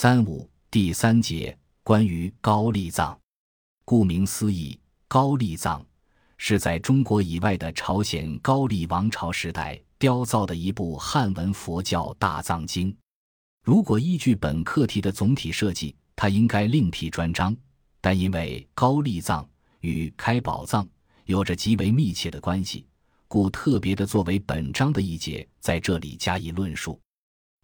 三五第三节关于高丽藏，顾名思义，高丽藏是在中国以外的朝鲜高丽王朝时代雕造的一部汉文佛教大藏经。如果依据本课题的总体设计，它应该另辟专章，但因为高丽藏与开宝藏有着极为密切的关系，故特别的作为本章的一节，在这里加以论述。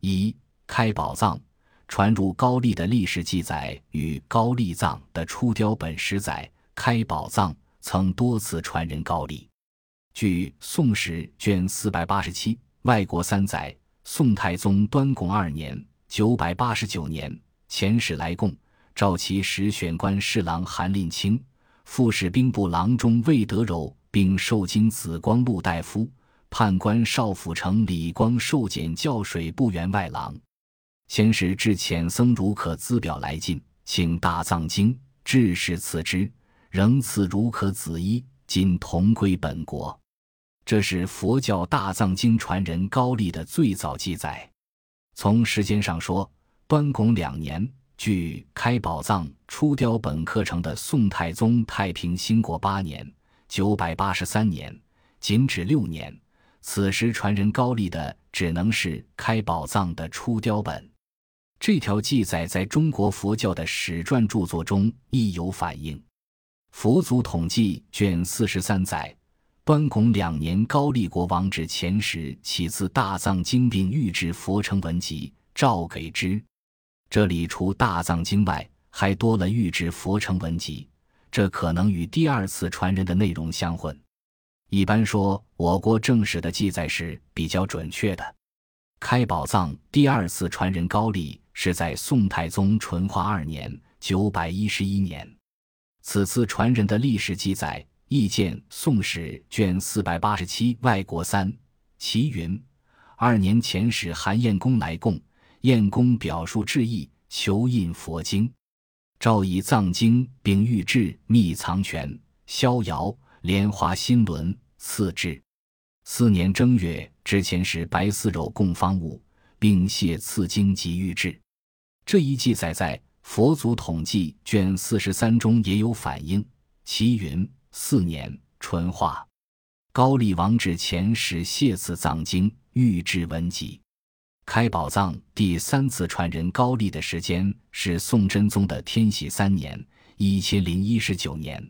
一开宝藏传入高丽的历史记载与高丽藏的出雕本十载，开宝藏曾多次传人高丽。据《宋史》卷四百八十七，外国三载，宋太宗端拱二年。九百八十九年，遣使来贡，召其实选官侍郎韩令卿、副使兵部郎中魏德柔，并受经紫光禄大夫、判官少府丞李光受检校水部员外郎。先是至遣僧如可资表来进，请大藏经，致使赐之，仍赐如可子衣，今同归本国。这是佛教大藏经传人高丽的最早记载。从时间上说，端拱两年，距开宝藏出雕本刻成的宋太宗太平兴国八年（九百八十三年），仅止六年。此时传人高丽的只能是开宝藏的出雕本。这条记载在中国佛教的史传著作中亦有反映，《佛祖统计》卷四十三载。端拱两年，高丽国王至前时，起自大藏经，并御制佛成文集，诏给之。这里除大藏经外，还多了御制佛成文集，这可能与第二次传人的内容相混。一般说，我国正史的记载是比较准确的。开宝藏第二次传人高丽，是在宋太宗淳化二年（九百一十一年）。此次传人的历史记载。意见《宋史》卷四百八十七，外国三，齐云：二年前使韩彦公来贡，彦公表述致意，求印佛经，诏以藏经，并御制密藏权、逍遥、莲花新轮赐之。四年正月，之前使白丝柔供方物，并谢赐经及御制。这一记载在《佛祖统计》卷四十三中也有反映，其云。四年春化，高丽王至前使谢赐藏经，御制文集。开宝藏第三次传人高丽的时间是宋真宗的天禧三年（一千零一十九年）。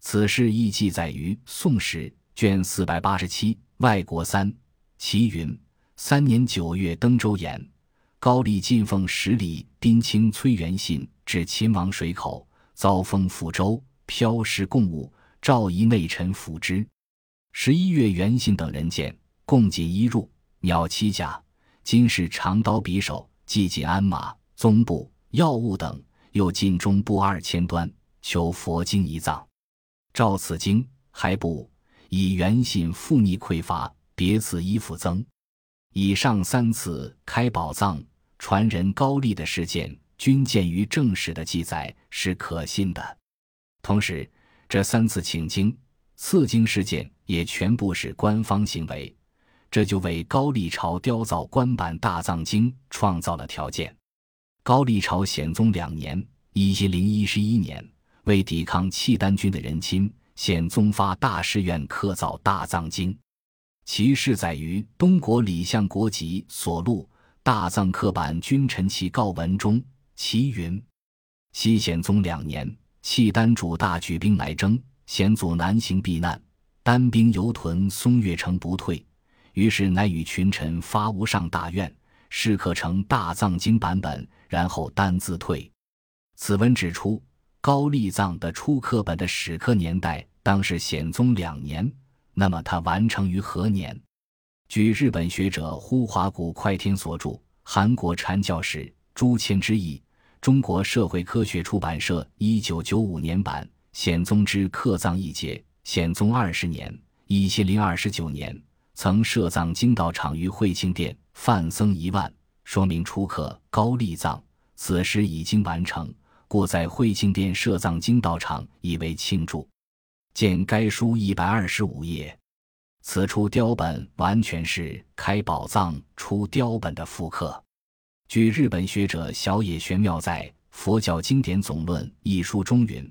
此事亦记载于《宋史》卷四百八十七，外国三。齐云：三年九月登州演，高丽进奉十里宾卿崔元信至秦王水口，遭封抚州，飘失贡物。召仪内臣抚之。十一月，元信等人见，共锦衣入，鸟七甲，金饰长刀匕首，系锦鞍马，宗布药物等，又进中布二千端，求佛经一藏。照此经，还不以元信复逆匮乏，别赐衣服增。以上三次开宝藏传人高丽的事件，均见于正史的记载，是可信的。同时，这三次请经、赐经事件也全部是官方行为，这就为高丽朝雕造官版大藏经创造了条件。高丽朝显宗两年（一千零一十一年），为抵抗契丹军的人侵，显宗发大誓愿刻造大藏经。其事在于东国李相国籍所录大藏刻版君臣其告文中，其云：西显宗两年。契丹主大举兵来征，险阻南行避难，单兵游屯松岳城不退，于是乃与群臣发无上大愿，誓刻成大藏经版本，然后单自退。此文指出，高丽藏的初刻本的始刻年代当是显宗两年，那么它完成于何年？据日本学者呼华谷快天所著《韩国禅教史朱谦之译》。中国社会科学出版社一九九五年版《显宗之刻藏一节》，显宗二十年（一千零二十九年），曾设藏经道场于惠庆殿，范僧一万，说明初刻高丽藏。此时已经完成，故在惠庆殿设藏经道场以为庆祝。见该书一百二十五页。此出雕本完全是开宝藏出雕本的复刻。据日本学者小野玄妙在《佛教经典总论》一书中云，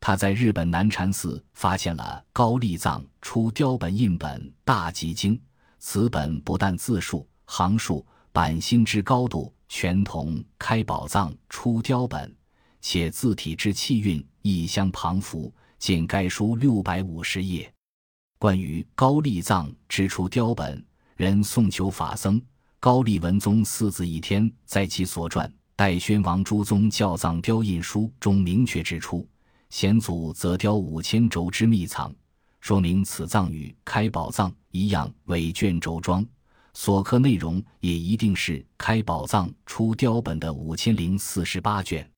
他在日本南禅寺发现了高丽藏出雕本印本《大集经》，此本不但字数、行数、版心之高度全同开宝藏出雕本，且字体之气韵亦相旁符。见该书六百五十页。关于高丽藏之出雕本，人宋求法僧。高丽文宗四字一天在其所传《代宣王诸宗教藏雕印书》中明确指出，先祖则雕五千轴之秘藏，说明此藏与开宝藏一样为卷轴装，所刻内容也一定是开宝藏出雕本的五千零四十八卷。